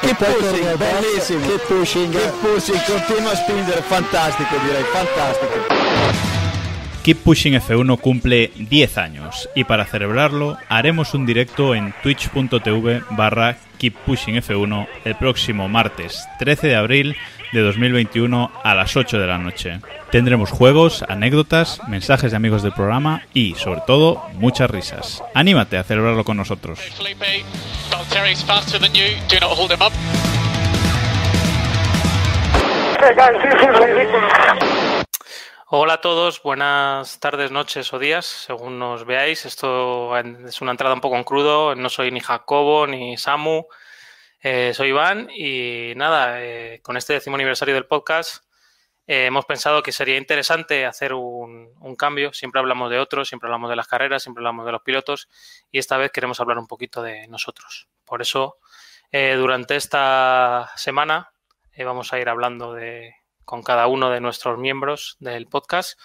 Che pushing, bellissimo. Che pushing. Che pushing, continua a spingere, fantastico direi, fantastico. Keep Pushing F1 cumple 10 años y para celebrarlo haremos un directo en twitch.tv barra Keep Pushing F1 el próximo martes 13 de abril de 2021 a las 8 de la noche. Tendremos juegos, anécdotas, mensajes de amigos del programa y, sobre todo, muchas risas. Anímate a celebrarlo con nosotros. Hola a todos, buenas tardes, noches o días, según nos veáis. Esto es una entrada un poco en crudo. No soy ni Jacobo ni Samu, eh, soy Iván. Y nada, eh, con este décimo aniversario del podcast, eh, hemos pensado que sería interesante hacer un, un cambio. Siempre hablamos de otros, siempre hablamos de las carreras, siempre hablamos de los pilotos. Y esta vez queremos hablar un poquito de nosotros. Por eso, durante esta semana vamos a ir hablando de, con cada uno de nuestros miembros del podcast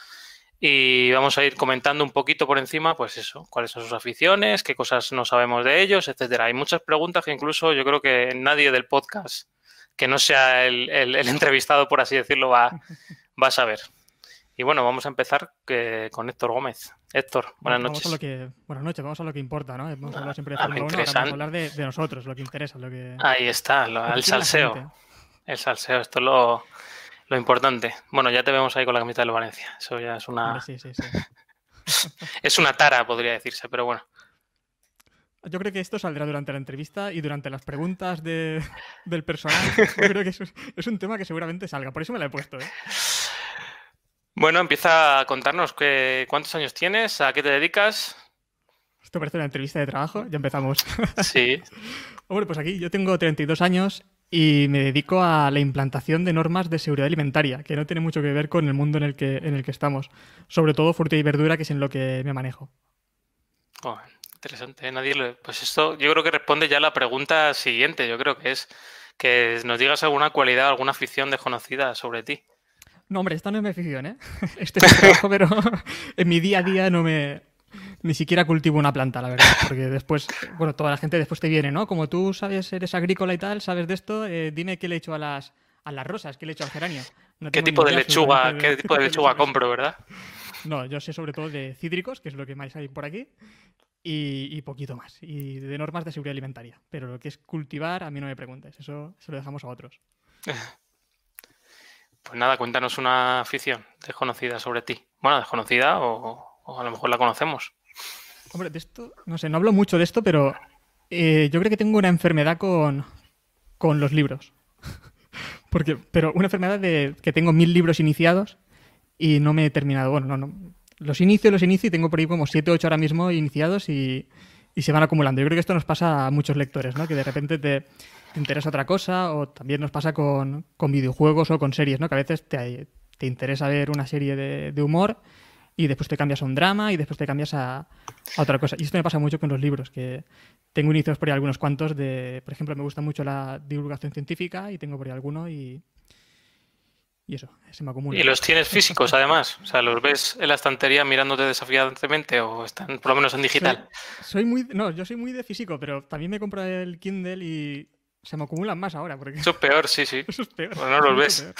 y vamos a ir comentando un poquito por encima, pues eso, cuáles son sus aficiones, qué cosas no sabemos de ellos, etcétera. Hay muchas preguntas que incluso yo creo que nadie del podcast que no sea el, el- el entrevistado, por así decirlo, va, va a saber. Y bueno, vamos a empezar que- con Héctor Gómez. Héctor, buenas Vamos noches. a lo que, buenas noches, vamos a lo que importa, ¿no? Hablado siempre de a lo Fórmula 1, ahora vamos interesante. a hablar de, de nosotros, lo que interesa, lo que... Ahí está, lo- el salseo. El salseo, esto es lo, lo importante. Bueno, ya te vemos ahí con la camiseta del Valencia. Eso ya es una, Hombre, sí, sí, sí. es una tara, podría decirse, pero bueno. Yo creo que esto saldrá durante la entrevista y durante las preguntas de- del personaje. Yo creo que es un tema que seguramente salga, por eso me la he puesto, ¿eh? Bueno, empieza a contarnos que, cuántos años tienes, a qué te dedicas. Esto parece una entrevista de trabajo, ya empezamos. Sí, Hombre, pues aquí yo tengo 32 años y me dedico a la implantación de normas de seguridad alimentaria, que no tiene mucho que ver con el mundo en el que, en el que estamos. Sobre todo fruta y verdura, que es en lo que me manejo. Oh, interesante. ¿eh? Nadie lo- Pues esto yo creo que responde ya a la pregunta siguiente. Yo creo que es que nos digas alguna cualidad, alguna afición desconocida sobre ti. No, hombre, esta no es mi afición, ¿eh? Este es mi trabajo, pero en mi día a día no me... Ni siquiera cultivo una planta, la verdad. Porque después, bueno, toda la gente después te viene, ¿no? Como tú sabes, eres agrícola y tal, sabes de esto, eh, dime qué le echo a las, a las rosas, qué le echo al geranio. No ¿Qué tipo de idea lechuga, qué tipo de lechuga compro, verdad? No, yo sé sobre todo de cítricos, que es lo que más hay por aquí, y, y poquito más. Y de normas de seguridad alimentaria. Pero lo que es cultivar, a mí no me preguntes. Eso se lo dejamos a otros. Pues nada, cuéntanos una afición desconocida sobre ti. Bueno, desconocida o, o a lo mejor la conocemos. Hombre, de esto, no sé, no hablo mucho de esto, pero eh, yo creo que tengo una enfermedad con, con los libros. Porque, pero una enfermedad de que tengo mil libros iniciados y no me he terminado. Bueno, no, no. Los inicio, los inicio y tengo por ahí como siete o ocho ahora mismo iniciados y, y se van acumulando. Yo creo que esto nos pasa a muchos lectores, ¿no? Que de repente te, te interesa otra cosa o también nos pasa con, con videojuegos o con series, ¿no? Que a veces te, te interesa ver una serie de, de humor y después te cambias a un drama y después te cambias a, a otra cosa. Y esto me pasa mucho con los libros, que tengo inicios por ahí algunos cuantos de, por ejemplo, me gusta mucho la divulgación científica y tengo por ahí alguno y, y eso, se me acumula. Y los tienes físicos, además. O sea, los ves en la estantería mirándote desafiantemente o están por lo menos en digital. Soy, soy muy, no, yo soy muy de físico, pero también me compro el Kindle y se me acumulan más ahora, porque Eso es peor, sí, sí. eso es peor. Pues no los ves.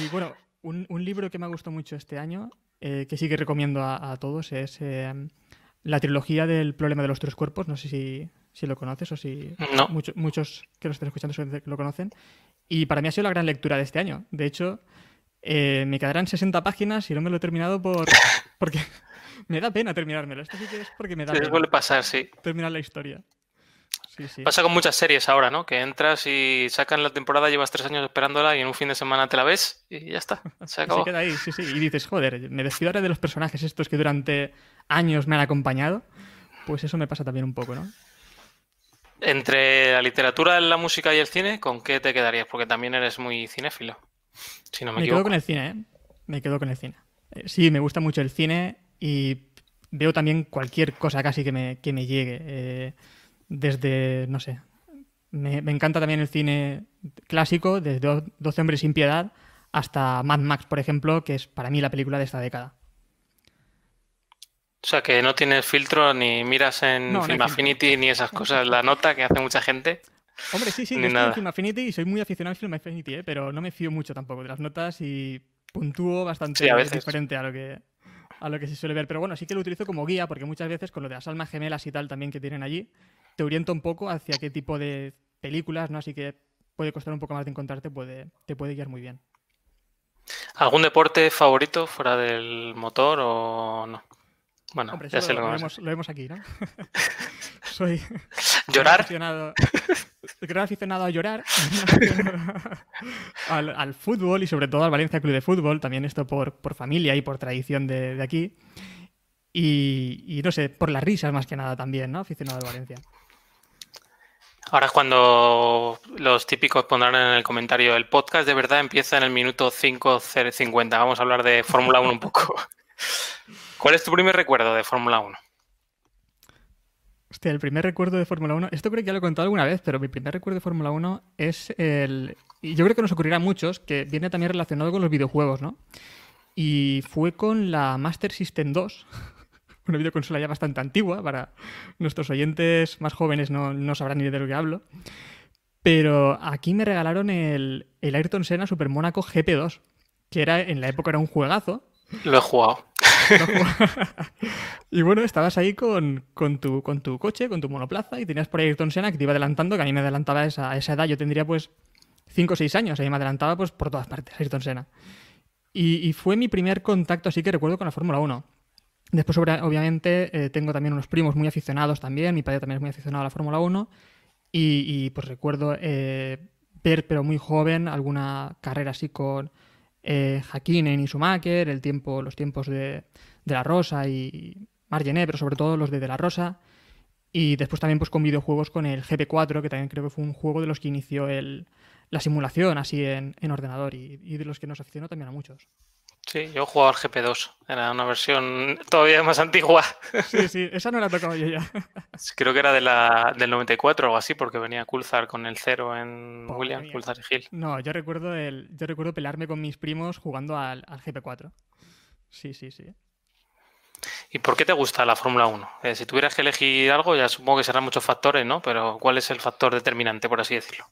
Y bueno, un, un libro que me ha gustado mucho este año, eh, que sí que recomiendo a, a todos, es eh, la trilogía del problema de los tres cuerpos. No sé si, si lo conoces o si No. mucho- muchos que lo estén escuchando lo conocen. Y para mí ha sido la gran lectura de este año. De hecho, eh, me quedarán 60 páginas y no me lo he terminado por porque me da pena terminármelo. Esto sí que es porque me da pena suele pasar, sí. terminar la historia. Sí, sí. Pasa con muchas series ahora, ¿no? Que entras y sacan la temporada, llevas tres años esperándola y en un fin de semana te la ves y ya está. Se Y se acabó. queda ahí, sí, sí. Y dices, joder, me despido ahora de los personajes estos que durante años me han acompañado. Pues eso me pasa también un poco, ¿no? Entre la literatura, la música y el cine, ¿con qué te quedarías? Porque también eres muy cinéfilo. Si no me, Me quedo con el cine, ¿eh? Me quedo con el cine. Eh, Sí, me gusta mucho el cine y veo también cualquier cosa casi que me, que me llegue. eh, desde, no sé. Me, me encanta también el cine clásico, desde Do- 12 hombres sin piedad hasta Mad Max, por ejemplo, que es para mí la película de esta década. O sea, que no tienes filtro ni miras en No, Film filtro. Affinity ni esas cosas, la nota que hace mucha gente. Hombre, sí, sí, yo estoy en Film Affinity y soy muy aficionado al Film Affinity, ¿eh? pero no me fío mucho tampoco de las notas y puntúo bastante Sí, a veces. diferente a lo que a lo que se suele ver. Pero bueno, sí que lo utilizo como guía porque muchas veces con lo de las almas gemelas y tal también que tienen allí, te orienta un poco hacia qué tipo de películas, ¿no? Así que puede costar un poco más de encontrarte, puede, te puede guiar muy bien. ¿Algún deporte favorito fuera del motor o no? Bueno, Hombre, ya sé lo, vemos, lo vemos aquí, ¿no? Soy ¿Llorar? aficionado, gran aficionado a llorar, al, al fútbol y sobre todo al Valencia Club de Fútbol, también esto por, por familia y por tradición de, de aquí. Y, y no sé, por las risas más que nada también, ¿no? Aficionado al Valencia. Ahora es cuando los típicos pondrán en el comentario el podcast de verdad empieza en el minuto 5.50. Vamos a hablar de Fórmula 1 un poco. ¿Cuál es tu primer recuerdo de Fórmula 1? Hostia, el primer recuerdo de Fórmula 1, esto creo que ya lo he contado alguna vez, pero mi primer recuerdo de Fórmula 1 es el... Y yo creo que nos ocurrirá a muchos, que viene también relacionado con los videojuegos, ¿no? Y fue con la Master System 2, una videoconsola ya bastante antigua, para nuestros oyentes más jóvenes no, no sabrán ni de lo que hablo. Pero aquí me regalaron el, el Ayrton Senna Super Mónaco GP2, que era en la época era un juegazo, Lo he jugado. y bueno, estabas ahí con, con tu, con tu coche, con tu monoplaza, y tenías por ahí Ayrton Senna que te iba adelantando, que a mí me adelantaba a esa, a esa edad, yo tendría pues 5 o 6 años, ahí me adelantaba pues por todas partes Ayrton Senna. Y, y fue mi primer contacto así que recuerdo con la Fórmula 1. Después, obviamente, eh, tengo también unos primos muy aficionados también, mi padre también es muy aficionado a la Fórmula 1, y, y, pues recuerdo eh, ver, pero muy joven, alguna carrera así con eh, Hakkinen y Schumacher, el tiempo, los tiempos de, de La Rosa y Margené, pero sobre todo los de De La Rosa. Y después también pues con videojuegos con el GP4, que también creo que fue un juego de los que inició el, la simulación así en, en ordenador y de los que nos aficionó también a muchos. Sí, yo he jugado al GP2. Era una versión todavía más antigua. Sí, sí, esa no la he tocado yo ya. Creo que era de la, del 94 o algo así, porque venía Coulthard con el cero en Madre William. Coulthard y Hill. No, yo recuerdo el, yo recuerdo pelearme con mis primos jugando al, al GP4. Sí, sí, sí. ¿Y por qué te gusta la Fórmula 1? Eh, si tuvieras que elegir algo, ya supongo que serán muchos factores, ¿no? Pero ¿cuál es el factor determinante, por así decirlo?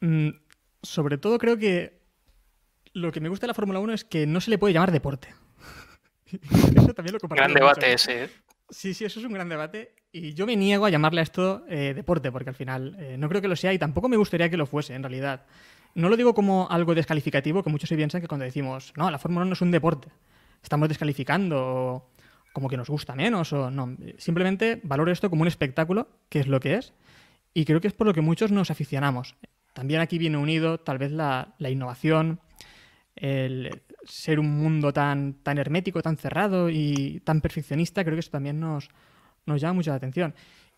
Mm, sobre todo creo que lo que me gusta de la Fórmula 1 es que no se le puede llamar deporte. Eso también lo Gran mucho. debate ese. ¿eh? Sí, sí, eso es un gran debate. Y yo me niego a llamarle a esto eh, deporte, porque al final eh, no creo que lo sea y tampoco me gustaría que lo fuese, en realidad. No lo digo como algo descalificativo, que muchos se piensan que cuando decimos, no, la Fórmula 1 no es un deporte, estamos descalificando o como que nos gusta menos o no. Simplemente valoro esto como un espectáculo, que es lo que es, y creo que es por lo que muchos nos aficionamos. También aquí viene unido tal vez la, la innovación, el ser un mundo tan, tan hermético, tan cerrado y tan perfeccionista, creo que eso también nos, nos llama mucho la atención.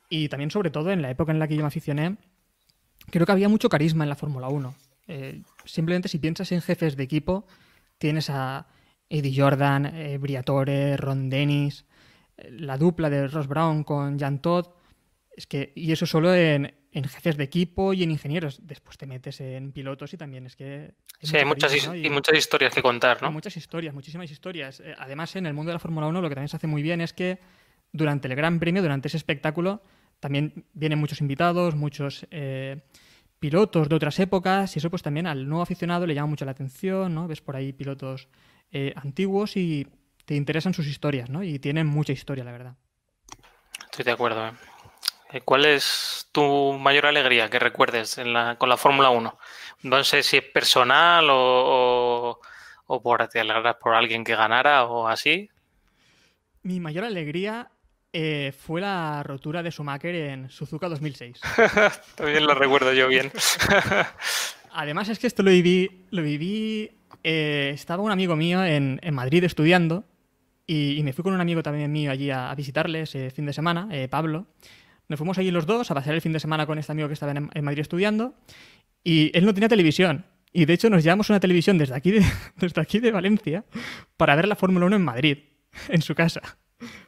Y también, sobre todo, en la época en la que yo me aficioné, creo que había mucho carisma en la Fórmula 1. Eh, simplemente si piensas en jefes de equipo, tienes a Eddie Jordan, eh, Briatore, Ron Dennis, eh, la dupla de Ross Brown con Jan Todd. Es que, y eso solo en, en jefes de equipo y en ingenieros. Después te metes en pilotos y también es que. Sí, hay muchas, y muchas historias que contar, hay ¿no? muchas historias, muchísimas historias. Eh, Además, en el mundo de la Fórmula 1 lo que también se hace muy bien es que durante el Gran Premio, durante ese espectáculo, también vienen muchos invitados, muchos eh, pilotos de otras épocas y eso pues también al nuevo aficionado le llama mucho la atención, ¿no? Ves por ahí pilotos eh, antiguos y te interesan sus historias, ¿no? Y tienen mucha historia, la verdad. Estoy de acuerdo. Eh, ¿Cuál es tu mayor alegría que recuerdes en la- con la Fórmula 1? No sé si es personal o, o, o por te alegras por alguien que ganara o así. Mi mayor alegría eh, fue la rotura de Schumacher en Suzuka 2006. También lo recuerdo yo bien. Además es que esto lo viví, lo viví, eh, estaba un amigo mío en, en Madrid estudiando y, y me fui con un amigo también mío allí a, a visitarle ese fin de semana, eh, Pablo. Nos fuimos allí los dos a pasar el fin de semana con este amigo que estaba en, en Madrid estudiando y él no tenía televisión. Y de hecho nos llevamos una televisión desde aquí de, desde aquí de Valencia para ver la Fórmula 1 en Madrid, en su casa.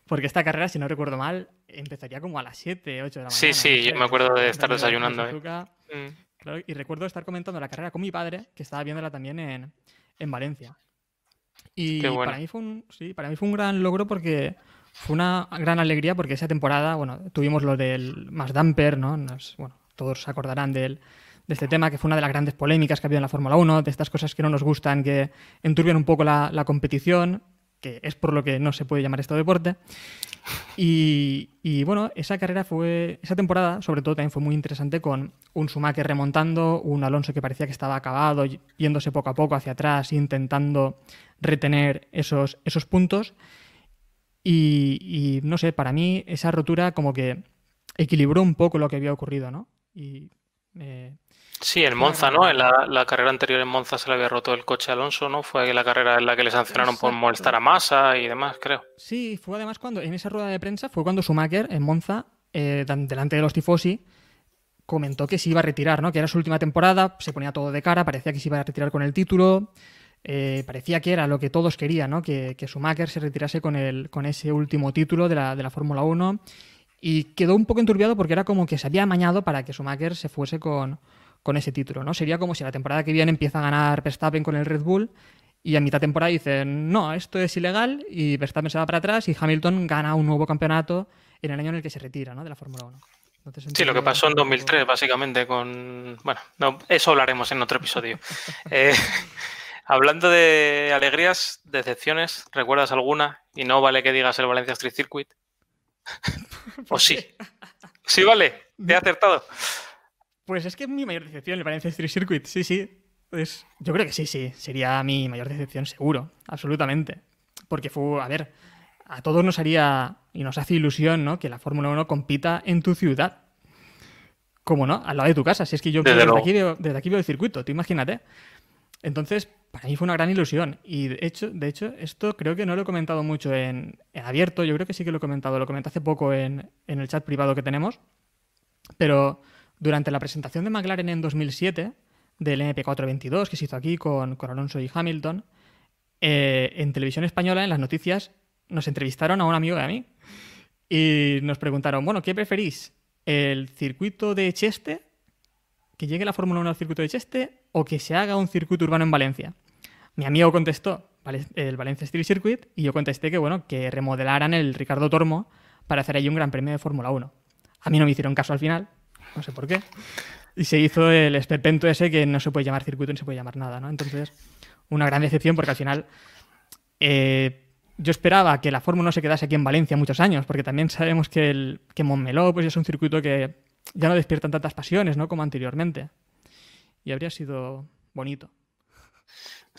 Porque esta carrera, si no recuerdo mal, empezaría como a las 7, 8 de la mañana. Sí, sí, yo me acuerdo de estar desayunando, eh. Claro, y recuerdo estar comentando la carrera con mi padre, que estaba viéndola también en, en Valencia. Y bueno. para mí fue un, sí, para mí fue un gran logro porque fue una gran alegría porque esa temporada, bueno, tuvimos lo del más damper, ¿no? Nos- bueno, todos se acordarán de este tema, que fue una de las grandes polémicas que ha habido en la Fórmula 1, de estas cosas que no nos gustan, que enturbian un poco la, la competición, que es por lo que no se puede llamar esto deporte. Y, bueno, esa carrera fue, esa temporada sobre todo también fue muy interesante con un Schumacher remontando, un Alonso que parecía que estaba acabado, yéndose poco a poco hacia atrás, intentando retener esos, esos puntos. Y, no sé, para mí esa rotura como que equilibró un poco lo que había ocurrido, ¿no? Y eh, Sí, en Monza, ¿no? En la, carrera anterior en Monza se le había roto el coche a Alonso, ¿no? Fue la carrera en la que le sancionaron por molestar a Massa y demás, creo. Sí, fue además cuando, en esa rueda de prensa, fue cuando Schumacher en Monza, eh, delante de los tifosi, comentó que se iba a retirar, ¿no? Que era su última temporada, se ponía todo de cara, parecía que se iba a retirar con el título, eh, parecía que era lo que todos querían, ¿no? Que, que Schumacher se retirase con, el, con ese último título de la, de la Fórmula 1 y quedó un poco enturbiado porque era como que se había amañado para que Schumacher se fuese con con ese título, ¿no? Sería como si la temporada que viene empieza a ganar Verstappen con el Red Bull y a mitad temporada dicen, no, esto es ilegal y Verstappen se va para atrás y Hamilton gana un nuevo campeonato en el año en el que se retira, ¿no? De la Fórmula 1. sí, lo que pasó en 2003, básicamente, con... Bueno, eso hablaremos en otro episodio. Eh, hablando de alegrías, decepciones, ¿recuerdas alguna? Y no vale que digas el Valencia Street Circuit. ¿O sí? Sí, vale, te he acertado. Pues es que es mi mayor decepción el Valencia Street Circuit, sí, sí. Pues yo creo que sí, sí, sería mi mayor decepción, seguro, absolutamente. Porque fue, a ver, a todos nos haría y nos hace ilusión, ¿no? Que la Fórmula 1 compita en tu ciudad. ¿Cómo no? Al lado de tu casa. Si es que yo desde, aquí, veo, desde aquí veo el circuito, tú imagínate. Entonces, para mí fue una gran ilusión. Y de hecho, de hecho, esto creo que no lo he comentado mucho en, abierto. Yo creo que sí que lo he comentado. Lo comenté hace poco en, el chat privado que tenemos. Pero durante la presentación de McLaren en 2007, del MP422 que se hizo aquí con, Alonso y Hamilton, eh, en televisión española, en las noticias, nos entrevistaron a un amigo de mí y nos preguntaron, bueno, ¿qué preferís? ¿El circuito de Cheste? ¿Que llegue la Fórmula 1 al circuito de Cheste? ¿O que se haga un circuito urbano en Valencia? Mi amigo contestó el Valencia Street Circuit y yo contesté que, bueno, que remodelaran el Ricardo Tormo para hacer ahí un gran premio de Fórmula 1. A mí no me hicieron caso al final, no sé por qué. Y se hizo el esperpento ese que no se puede llamar circuito ni se puede llamar nada, ¿no? Entonces, una gran decepción porque al final eh, yo esperaba que la Fórmula no se quedase aquí en Valencia muchos años, porque también sabemos que, el, que Montmeló pues, es un circuito que ya no despiertan tantas pasiones, ¿no? Como anteriormente. Y habría sido bonito.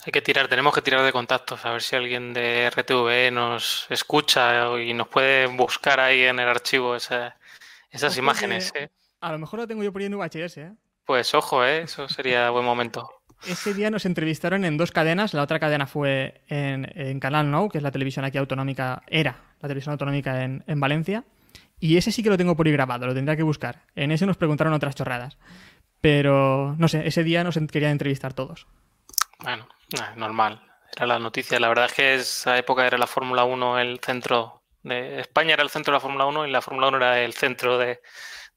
Hay que tirar, tenemos que tirar de contactos, a ver si alguien de RTV nos escucha y nos puede buscar ahí en el archivo esas imágenes. ¿eh? A lo mejor lo tengo yo por ahí en VHS, ¿eh? Pues ojo, ¿eh? Eso sería buen momento. Ese día nos entrevistaron en dos cadenas. La otra cadena fue en, Canal Now, que es la televisión aquí autonómica, era la televisión autonómica en, Valencia. Y ese sí que lo tengo por ahí grabado, lo tendría que buscar. En ese nos preguntaron otras chorradas. Pero, no sé, ese día nos querían entrevistar todos. Bueno, normal. Era la noticia. La verdad es que esa época era la Fórmula 1 el centro. De... España era el centro de la Fórmula 1 y la Fórmula 1 era el centro de,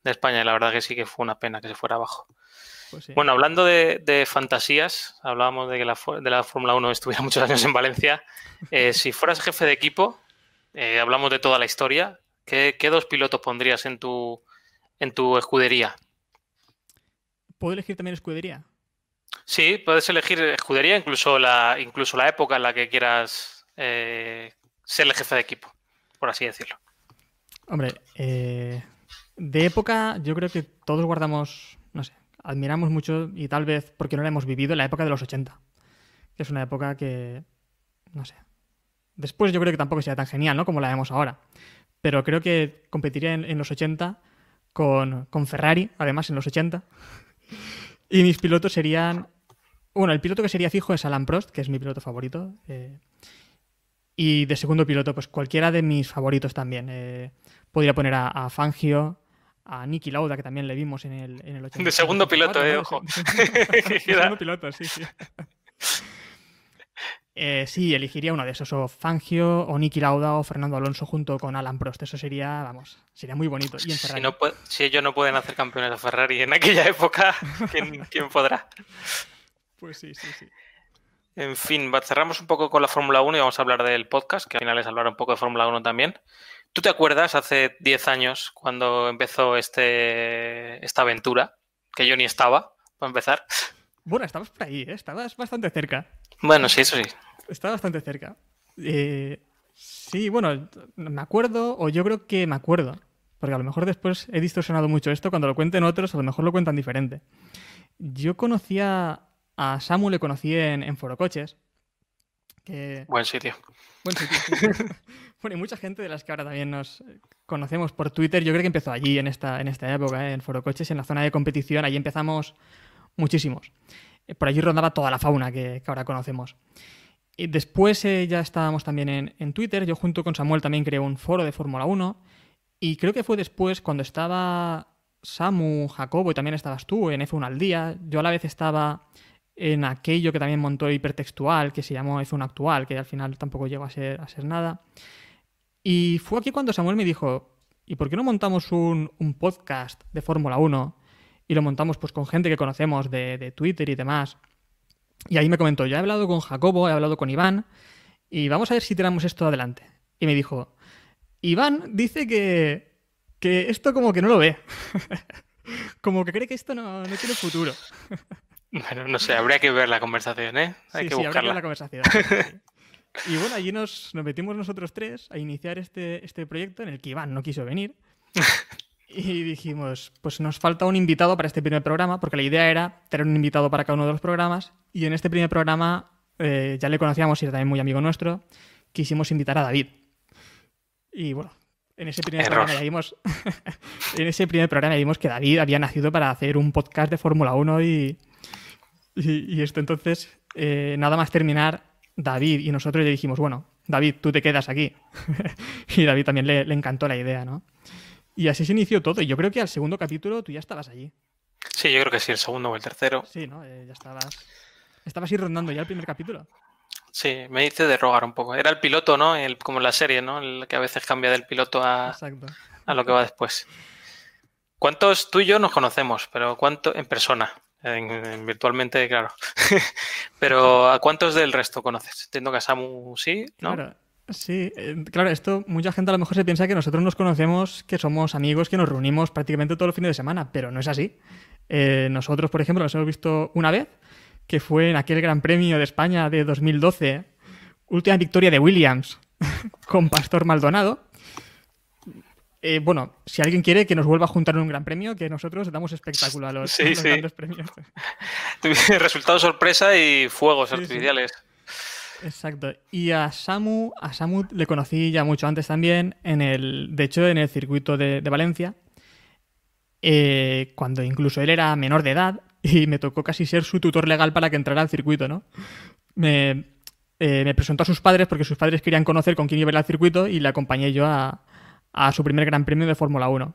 de España. Y la verdad que sí que fue una pena que se fuera abajo. Pues bueno, hablando de, fantasías, hablábamos de que la, de la Fórmula 1 estuviera muchos años en Valencia. Eh, si fueras jefe de equipo, eh, hablamos de toda la historia, ¿qué, dos pilotos pondrías en tu, en tu escudería? ¿Puedo elegir también escudería? Sí, puedes elegir escudería, incluso la, incluso la época en la que quieras eh, ser el jefe de equipo, por así decirlo. Hombre, eh, de época, yo creo que todos guardamos, no sé, admiramos mucho y tal vez porque no la hemos vivido la época de los 80. Que es una época que, no sé. Después yo creo que tampoco sea tan genial, ¿no? Como la vemos ahora. Pero creo que competiría en, los 80 con, Ferrari, además en los 80. Y mis pilotos serían... Bueno, el piloto que sería fijo es Alan Prost, que es mi piloto favorito. Eh, y de segundo piloto, pues cualquiera de mis favoritos también. Eh, podría poner a Fangio, a Nicky Lauda, que también le vimos en el, en el De segundo piloto, eh, ojo. De, segundo piloto, sí, sí. Eh, sí, elegiría uno de esos, o Fangio, o Nicky Lauda, o Fernando Alonso junto con Alan Prost. Eso sería, vamos, sería muy bonito. Y Si, no si ellos no pueden hacer campeones de Ferrari en aquella época, ¿quién, ¿quién, podrá? Pues sí, sí, sí. En fin, cerramos un poco con la Fórmula 1 y vamos a hablar del podcast, que al final es hablar un poco de Fórmula 1 también. ¿Tú te acuerdas hace 10 años cuando empezó este, esta aventura? Que yo ni estaba, para empezar. Bueno, estabas por ahí, ¿eh? estabas bastante cerca. Bueno, sí, eso sí. Estaba bastante cerca. Eh, sí, bueno, me acuerdo, o yo creo que me acuerdo, porque a lo mejor después he distorsionado mucho esto, cuando lo cuenten otros, a lo mejor lo cuentan diferente. Yo conocía a Samu, le conocí en, en Forocoches. Que... Buen sitio. Buen sitio. bueno, y mucha gente de las que ahora también nos conocemos por Twitter, yo creo que empezó allí, en esta, en esta época, ¿eh? en Forocoches, en la zona de competición, allí empezamos muchísimos. Eh, por allí rondaba toda la fauna que, ahora conocemos. Y después eh, ya estábamos también en, en, Twitter. Yo junto con Samuel también creé un foro de Fórmula 1. Y creo que fue después cuando estaba Samu, Jacobo y también estabas tú en F1 al día. Yo a la vez estaba en aquello que también montó hipertextual, que se llamó F1 actual, que al final tampoco llegó a ser, a ser nada. Y fue aquí cuando Samuel me dijo, ¿y por qué no montamos un, un podcast de Fórmula 1 y lo montamos pues con gente que conocemos de, de, Twitter y demás. Y ahí me comentó, ya he hablado con Jacobo, he hablado con Iván, y vamos a ver si tiramos esto adelante. Y me dijo, Iván dice que, que esto como que no lo ve. como que cree que esto no, no tiene futuro. bueno, no sé, habría que ver la conversación, ¿eh? Hay sí, que sí, buscarla. Que ver la conversación. y bueno, allí nos, nos metimos nosotros tres a iniciar este, este proyecto en el que Iván no quiso venir. Y dijimos, pues nos falta un invitado para este primer programa, porque la idea era tener un invitado para cada uno de los programas. Y en este primer programa, eh, ya le conocíamos y era también muy amigo nuestro, quisimos invitar a David. Y bueno, en ese primer Error. programa ya vimos, en ese primer programa vimos que David había nacido para hacer un podcast de Fórmula 1 y, y, y, esto entonces, eh, nada más terminar, David y nosotros le dijimos, bueno, David, tú te quedas aquí. y David también le, le encantó la idea, ¿no? Y así se inició todo. Y yo creo que al segundo capítulo tú ya estabas allí. Sí, yo creo que sí, el segundo o el tercero. Sí, ¿no? Eh, ya estabas. Estabas ir rondando ya el primer capítulo. Sí, me hice de rogar un poco. Era el piloto, ¿no? El, como en la serie, ¿no? El que a veces cambia del piloto a, a lo que va después. ¿Cuántos tú y yo nos conocemos? Pero ¿cuánto en persona? En, en virtualmente, claro. pero ¿a cuántos del resto conoces? Entiendo que a Samu sí, ¿no? Claro. Sí, eh, claro, esto mucha gente a lo mejor se piensa que nosotros nos conocemos, que somos amigos, que nos reunimos prácticamente todos los fines de semana, pero no es así. Eh, nosotros, por ejemplo, nos hemos visto una vez, que fue en aquel Gran Premio de España de 2012, última victoria de Williams con Pastor Maldonado. Eh, bueno, si alguien quiere que nos vuelva a juntar en un gran premio, que nosotros damos espectáculo a los, Sí, a los sí. grandes premios. Resultado sorpresa y fuegos Sí, artificiales. Exacto. Y a Samu, a Samu le conocí ya mucho antes también, en el, de hecho, en el circuito de, Valencia, eh, cuando incluso él era menor de edad y me tocó casi ser su tutor legal para que entrara al circuito, ¿no? Me, eh, presentó a sus padres porque sus padres querían conocer con quién iba a ir al circuito y le acompañé yo a, su primer gran premio de Fórmula 1.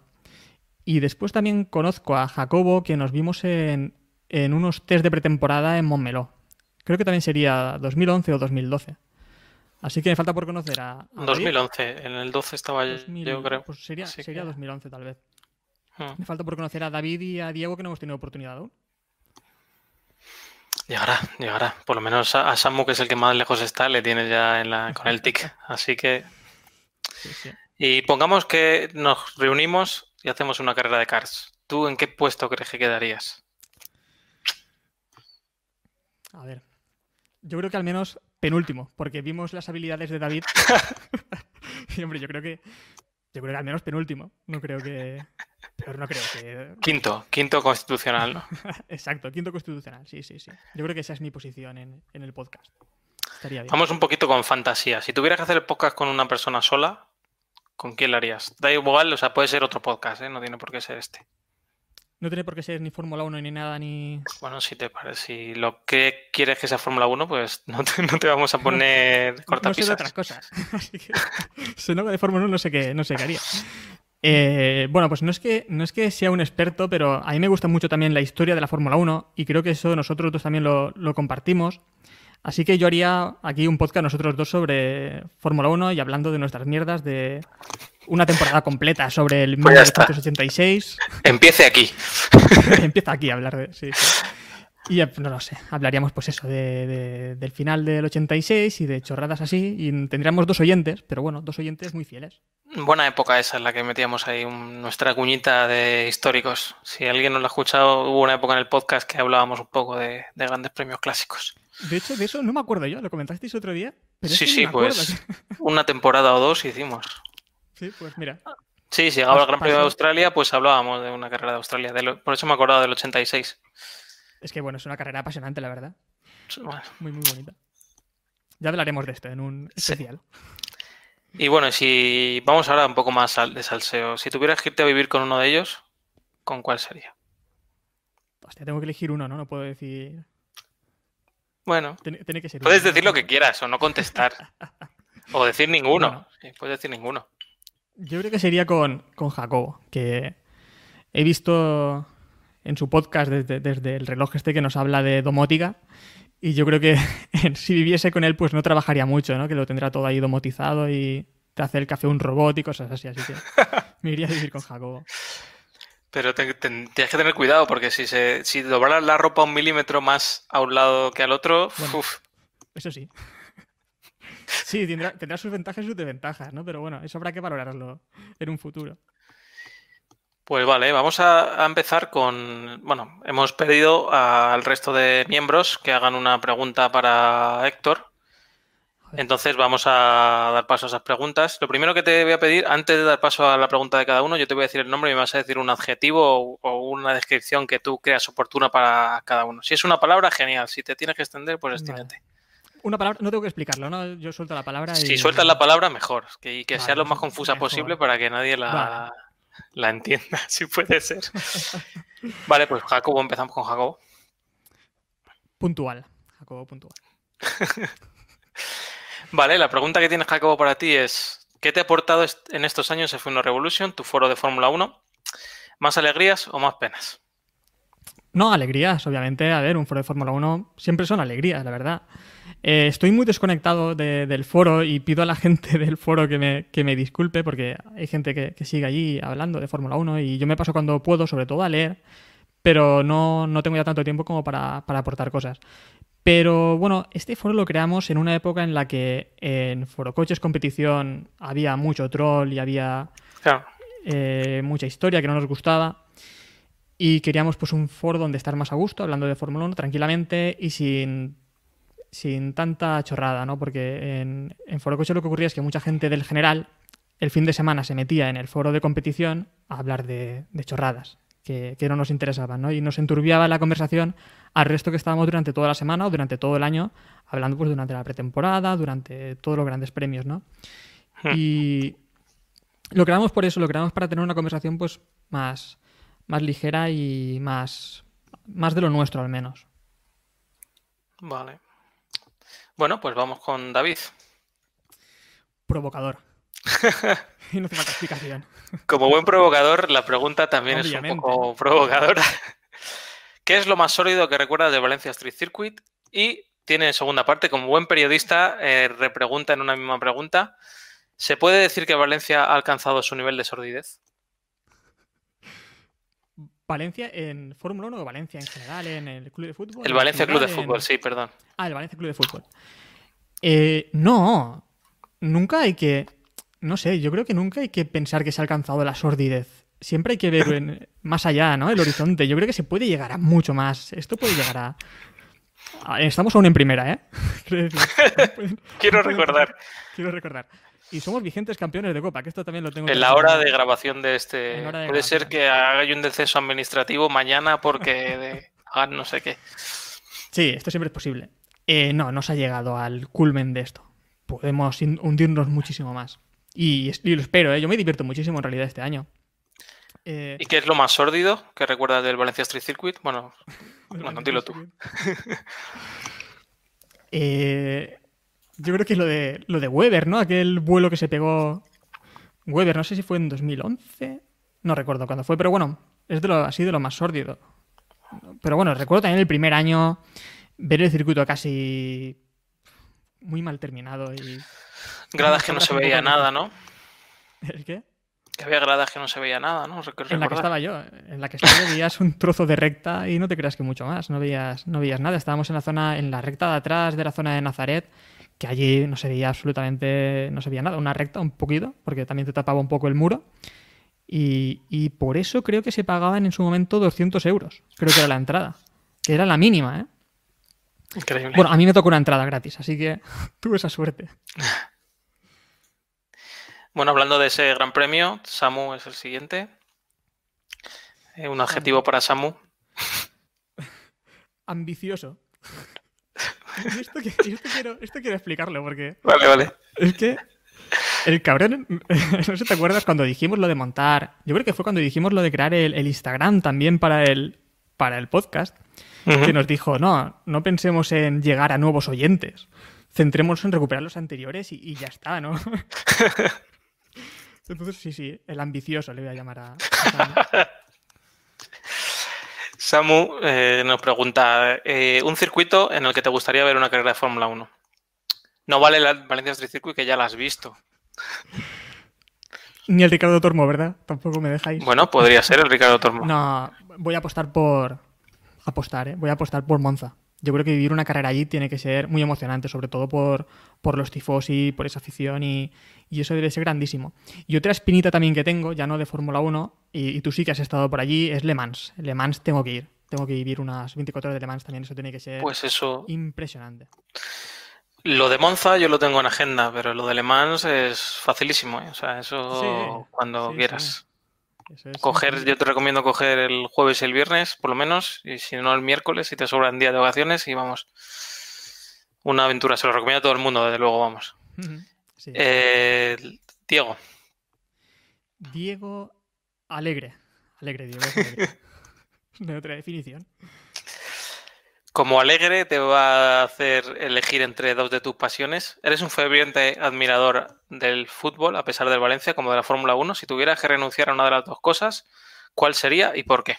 Y después también conozco a Jacobo, que nos vimos en, en unos test de pretemporada en Montmeló. Creo que también sería 2011 o 2012. Así que me falta por conocer a. a David. 2011, en el 12 estaba yo, 2000, yo creo. Pues sería, Así sería que- 2011 tal vez. Hmm. Me falta por conocer a David y a Diego que no hemos tenido oportunidad aún. Llegará, llegará. Por lo menos a, a Samu, que es el que más lejos está, le tienes ya en la, con el tic. Así que. Sí, sí. Y pongamos que nos reunimos y hacemos una carrera de cars. ¿Tú en qué puesto crees que quedarías? A ver. Yo creo que al menos penúltimo, porque vimos las habilidades de David. y hombre, yo creo que. Yo creo que al menos penúltimo. No creo que. Pero no creo que. Quinto, quinto constitucional, ¿no? Exacto, quinto constitucional. Sí, sí, sí. Yo creo que esa es mi posición en, en el podcast. Estaría bien. Vamos un poquito con fantasía. Si tuvieras que hacer el podcast con una persona sola, ¿con quién lo harías? Da igual, o sea, puede ser otro podcast, ¿eh? No tiene por qué ser este. No tiene por qué ser ni Fórmula 1 ni nada, ni. Bueno, si te parece, si lo que quieres que sea Fórmula 1, pues no te, no te vamos a poner No sé de cortapisas. otras cosas. Así que. Se no de Fórmula 1 no sé qué, no sé qué haría. Eh, bueno, pues no es, que, no es que sea un experto, pero a mí me gusta mucho también la historia de la Fórmula 1 y creo que eso nosotros dos también lo, lo compartimos. Así que yo haría aquí un podcast nosotros dos sobre Fórmula 1 y hablando de nuestras mierdas de una temporada completa sobre el Pues ya está. 1986. Empiece aquí. Empieza aquí a hablar de... Sí, sí. Y no lo sé, hablaríamos pues eso, de, del final del 86 y de chorradas así, y tendríamos dos oyentes, pero bueno, dos oyentes muy fieles. Buena época esa en la que metíamos ahí nuestra cuñita de históricos. Si alguien no lo ha escuchado, hubo una época en el podcast que hablábamos un poco de, grandes premios clásicos. De hecho, de eso no me acuerdo yo, lo comentasteis otro día. sí, sí, pues una temporada o dos hicimos. Sí, pues mira. Sí, si llegaba el Gran Premio de Australia, pues hablábamos de una carrera de Australia. por eso me he acordado del 86. Es que bueno, es una carrera apasionante, la verdad. Muy, muy bonita. Ya hablaremos de esto en un especial. Y bueno, si vamos ahora un poco más de salseo. Si tuvieras que irte a vivir con uno de ellos, ¿con cuál sería? Hostia, tengo que elegir uno, ¿no? No puedo decir. Bueno, tiene, que ser puedes decir lo que quieras o no contestar. o decir ninguno. puedes decir ninguno. Yo creo que sería con, con Jacobo, que he visto en su podcast desde, el reloj este que nos habla de domótica. Y yo creo que si viviese con él, pues no trabajaría mucho, ¿no? Que lo tendrá todo ahí domotizado y te hace el café un robot y cosas así. Así que me iría a vivir con Jacobo. Pero tienes que tener cuidado porque si, se, si doblas la ropa un milímetro más a un lado que al otro, Eso sí. Sí, tendrá, tendrá, sus ventajas y sus desventajas, ¿no? Pero bueno, eso habrá que valorarlo en un futuro. Pues vale, vamos a, empezar con. Bueno, hemos pedido al resto de miembros que hagan una pregunta para Héctor. Entonces vamos a dar paso a esas preguntas. Lo primero que te voy a pedir, antes de dar paso a la pregunta de cada uno, yo te voy a decir el nombre y me vas a decir un adjetivo o, una descripción que tú creas oportuna para cada uno. Si es una palabra, genial. Si te tienes que extender, pues extiéndete. Una palabra, no tengo que explicarlo, ¿no? Yo suelto la palabra. Y... Si sueltas la palabra, mejor. Que, que sea lo más confusa posible para que nadie la la entienda, si puede ser. vale, pues Jacobo, empezamos con Jacobo. Puntual, Jacobo puntual. vale, la pregunta que tiene Jacobo para ti es, ¿qué te ha aportado en estos años F1 Revolution, tu foro de Fórmula 1? ¿Más alegrías o más penas? No, alegrías, obviamente. A ver, un foro de Fórmula 1 siempre son alegrías, la verdad. Eh, estoy muy desconectado del foro y pido a la gente del foro que me, que me disculpe porque hay gente que, sigue allí hablando de Fórmula 1 y yo me paso cuando puedo, sobre todo a leer, pero no, no tengo ya tanto tiempo como para, aportar cosas. Pero bueno, este foro lo creamos en una época en la que en Foro Coches Competición había mucho troll y había eh, mucha historia que no nos gustaba. Y queríamos pues un foro donde estar más a gusto, hablando de Fórmula 1 tranquilamente y sin sin tanta chorrada, ¿no? Porque en, en Foro Coche lo que ocurría es que mucha gente del general el fin de semana se metía en el foro de competición a hablar de, chorradas que, no nos interesaban, ¿no? Y nos enturbiaba la conversación al resto que estábamos durante toda la semana o durante todo el año, hablando pues durante la pretemporada, durante todos los grandes premios, ¿no? Hmm. Y lo creamos por eso, lo creamos para tener una conversación pues más, más ligera y más, más de lo nuestro al menos. Vale. Bueno, pues vamos con David. Provocador. y no hace falta explicación. Como buen provocador, la pregunta también es un poco provocadora. ¿Qué es lo más sólido que recuerdas de Valencia Street Circuit? Y tiene segunda parte, como buen periodista, eh, repregunta en una misma pregunta. ¿Se puede decir que Valencia ha alcanzado su nivel de sordidez? Valencia en Fórmula 1 o Valencia en general, en el club de fútbol. El Valencia Club de Fútbol, sí, perdón. Ah, el Valencia Club de Fútbol. Eh, no, nunca hay que. No sé, yo creo que nunca hay que pensar que se ha alcanzado la sordidez. Siempre hay que ver más allá, ¿no? El horizonte. Yo creo que se puede llegar a mucho más. Esto puede llegar a. Estamos aún en primera, ¿eh? Quiero recordar. Quiero recordar. Y somos vigentes campeones de Copa, que esto también lo tengo. En la hora de grabación de este. puede ser que haga un descenso administrativo mañana porque hagan no sé qué. Sí, esto siempre es posible. Eh, no, no se ha llegado al culmen de esto. Podemos hundirnos muchísimo más. Y, lo espero, ¿eh? yo me divierto muchísimo en realidad este año. Eh, ¿Y qué es lo más sórdido que recuerdas del Valencia Street Circuit? Bueno, bueno dilo tú. eh, yo creo que es lo de, lo de Weber, ¿no? Aquel vuelo que se pegó Weber, no sé si fue en 2011, no recuerdo cuándo fue, pero bueno, es de lo, así de lo más sórdido. Pero bueno, recuerdo también el primer año ver el circuito casi muy mal terminado y... Gradas que no se veía nada, ¿no? ¿El qué? Que había gradas que no se veía nada, ¿no? En la que estaba yo. En la que estaba yo veías un trozo de recta y no te creas que mucho más. No veías, no veías nada. Estábamos en la zona, en la recta de atrás de la zona de Nazaret, que allí no se veía absolutamente, no se veía nada. Una recta un poquito, porque también te tapaba un poco el muro. Y, y por eso creo que se pagaban en su momento 200 euros. Creo que era la entrada. Que era la mínima, ¿eh? Increíble. Bueno, a mí me tocó una entrada gratis, así que tuve esa suerte. Bueno, hablando de ese gran premio, Samu es el siguiente. Eh, un adjetivo para Samu. Ambicioso. Esto, que- y esto quiero, esto quiero explicarlo porque Vale, vale. es que el cabrón, no sé si te acuerdas cuando dijimos lo de montar, yo creo que fue cuando dijimos lo de crear el, el Instagram también para el, para el podcast, que nos dijo, no, no pensemos en llegar a nuevos oyentes, centrémonos en recuperar los anteriores y, y ya está, ¿no? Entonces, sí, sí, el ambicioso le voy a llamar a... a Samu. Eh, nos pregunta, eh, un circuito en el que te gustaría ver una carrera de Fórmula 1. No vale la Valencia Street Circuit que ya la has visto. Ni el Ricardo Tormo, ¿verdad? Tampoco me dejáis. Bueno, podría ser el Ricardo Tormo. No, voy a apostar por. Apostar, ¿eh? Voy a apostar por Monza. Yo creo que vivir una carrera allí tiene que ser muy emocionante, sobre todo por, por los tifosi, por esa afición y, y eso debe ser grandísimo. Y otra espinita también que tengo, ya no de Fórmula 1, y, y tú sí que has estado por allí, es Le Mans. Le Mans tengo que ir. Tengo que vivir unas 24 horas de Le Mans también, eso tiene que ser Pues eso, impresionante. lo de Monza yo lo tengo en agenda, pero lo de Le Mans es facilísimo. ¿eh? O sea, eso Sí, cuando sí, quieras. Es Coger, increíble. yo te recomiendo coger el jueves y el viernes, por lo menos, y si no el miércoles, si te sobran día de vacaciones, y vamos. Una aventura, se lo recomiendo a todo el mundo, desde luego, vamos. Sí. Eh, Diego, Diego Alegre. Alegre, Diego. alegre. De otra definición. Como alegre te va a hacer elegir entre dos de tus pasiones. Eres un ferviente admirador del fútbol, a pesar del Valencia, como de la Fórmula 1. Si tuvieras que renunciar a una de las dos cosas, ¿cuál sería y por qué?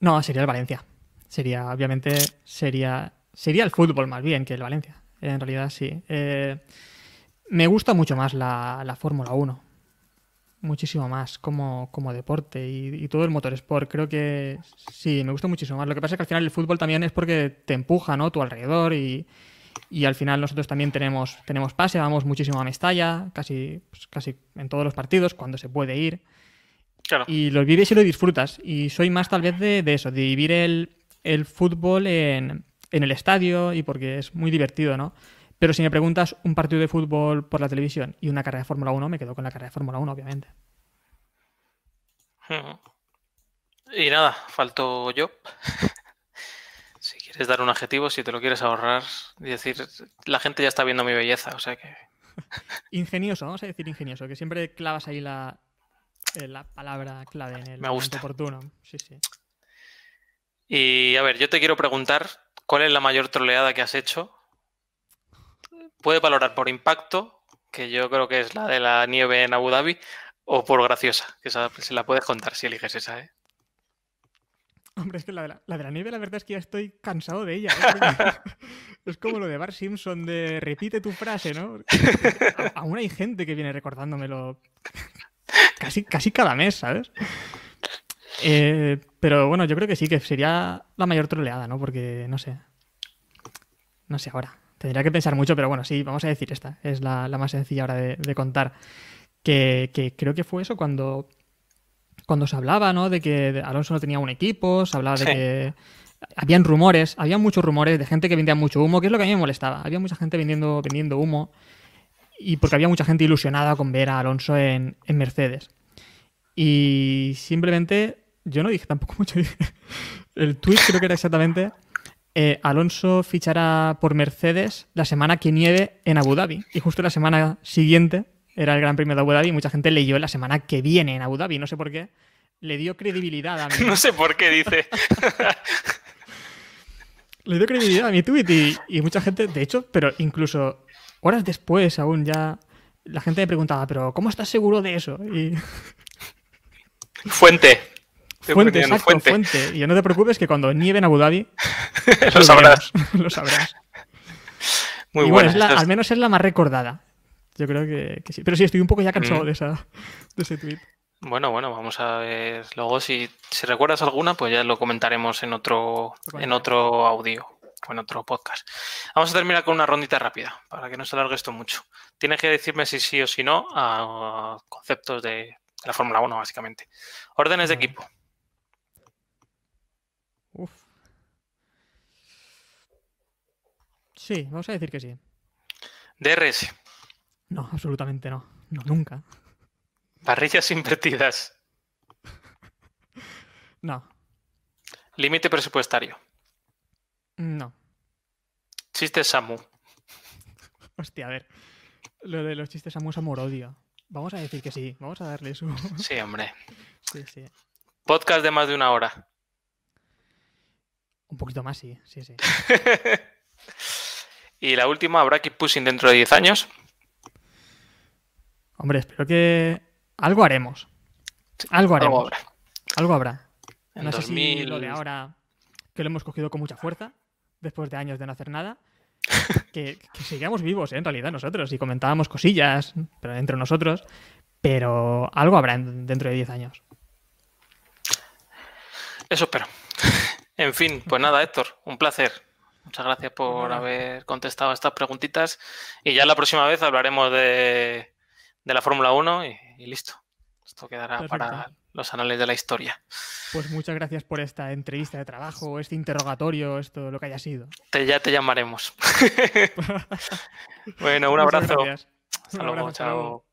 No, sería el Valencia. Sería, obviamente, sería, sería el fútbol más bien que el Valencia. En realidad, sí. Eh, me gusta mucho más la, la Fórmula 1. Muchísimo más como, como deporte y, y todo el motorsport. Creo que sí, me gusta muchísimo más. Lo que pasa es que al final el fútbol también es porque te empuja, ¿no? Tu alrededor y, y al final nosotros también tenemos, tenemos pase, vamos muchísimo a Mestalla, casi, pues, casi en todos los partidos, cuando se puede ir Claro. y lo vives y lo disfrutas. Y soy más tal vez de, de eso, de vivir el, el fútbol en, en el estadio y porque es muy divertido, ¿no? Pero si me preguntas un partido de fútbol por la televisión y una carrera de Fórmula 1, me quedo con la carrera de Fórmula 1, obviamente. Y nada, falto yo. si quieres dar un adjetivo, si te lo quieres ahorrar y decir, la gente ya está viendo mi belleza, o sea que Ingenioso, vamos a decir ingenioso, que siempre clavas ahí la, eh, la palabra clave en el Me momento oportuno. Sí, sí. Y a ver, yo te quiero preguntar cuál es la mayor troleada que has hecho. Puedes valorar por impacto, que yo creo que es la de la nieve en Abu Dhabi, o por graciosa, que esa se la puedes contar si eliges esa, ¿eh? Hombre, es que la de la, la de la nieve, la verdad es que ya estoy cansado de ella. ¿eh? Es como lo de Bar Simpson de repite tu frase, ¿no? A- aún hay gente que viene recordándomelo casi, casi cada mes, ¿sabes? Eh, pero bueno, yo creo que sí, que sería la mayor troleada, ¿no? Porque no sé. No sé ahora. Tendría que pensar mucho, pero bueno, sí, vamos a decir esta. Es la, la más sencilla ahora de, de contar. Que, que creo que fue eso cuando cuando se hablaba, ¿no? De que Alonso no tenía un equipo, se hablaba de Sí. que habían rumores, había muchos rumores de gente que vendía mucho humo, que es lo que a mí me molestaba. Había mucha gente vendiendo, vendiendo humo y porque había mucha gente ilusionada con ver a Alonso en, en Mercedes. Y simplemente, yo no dije tampoco mucho. El tweet creo que era exactamente eh, Alonso fichará por Mercedes la semana que nieve en Abu Dhabi. Y justo la semana siguiente era el Gran Premio de Abu Dhabi y mucha gente leyó la semana que viene en Abu Dhabi. No sé por qué. Le dio credibilidad a mi, No sé por qué dice. le dio credibilidad a mi tweet y, y mucha gente, de hecho, pero incluso horas después aún ya la gente me preguntaba, pero ¿cómo estás seguro de eso? Y Fuente. Te fuente, exacto, fuente. fuente. Y no te preocupes que cuando nieve en Abu Dhabi Lo sabrás. lo sabrás. Muy y buena. bueno, es la- al menos es la más recordada. Yo creo que, sí. Pero sí, estoy un poco ya cansado mm. de, esa, de ese tweet. Bueno, bueno, vamos a ver. Luego, si, si recuerdas alguna, pues ya lo comentaremos en otro, en otro audio o en otro podcast. Vamos a terminar con una rondita rápida, para que no se alargue esto mucho. Tienes que decirme si sí o si no a conceptos de, la Fórmula 1, básicamente. Órdenes de equipo. Uf. Sí, vamos a decir que sí. DRS. No, absolutamente no. No, nunca. Parrillas invertidas. No. Límite presupuestario. No. Chistes Samu. Hostia, a ver. Lo de los chistes Samu es amor-odio. Vamos a decir que sí. Vamos a darle su. Sí, hombre. Sí, sí. Podcast de más de una hora. Un poquito más, sí. Sí, sí. y la última, ¿habrá Keep Pushing dentro de 10 años? Hombre, espero que. Algo haremos. Algo haremos. Algo habrá. Algo habrá. no sé si lo de ahora, que lo hemos cogido con mucha fuerza, después de años de no hacer nada, que, sigamos vivos, ¿eh? en realidad, nosotros, y comentábamos cosillas, pero entre nosotros, pero algo habrá dentro de 10 años. Eso espero. en fin, pues nada, Héctor, un placer. Muchas gracias por haber contestado estas preguntitas. Y ya la próxima vez hablaremos de, la Fórmula 1 y, listo. Esto quedará para los anales de la historia. Pues muchas gracias por esta entrevista de trabajo, este interrogatorio, esto, lo que haya sido. Te, ya te llamaremos. bueno, un abrazo. Un abrazo, chao.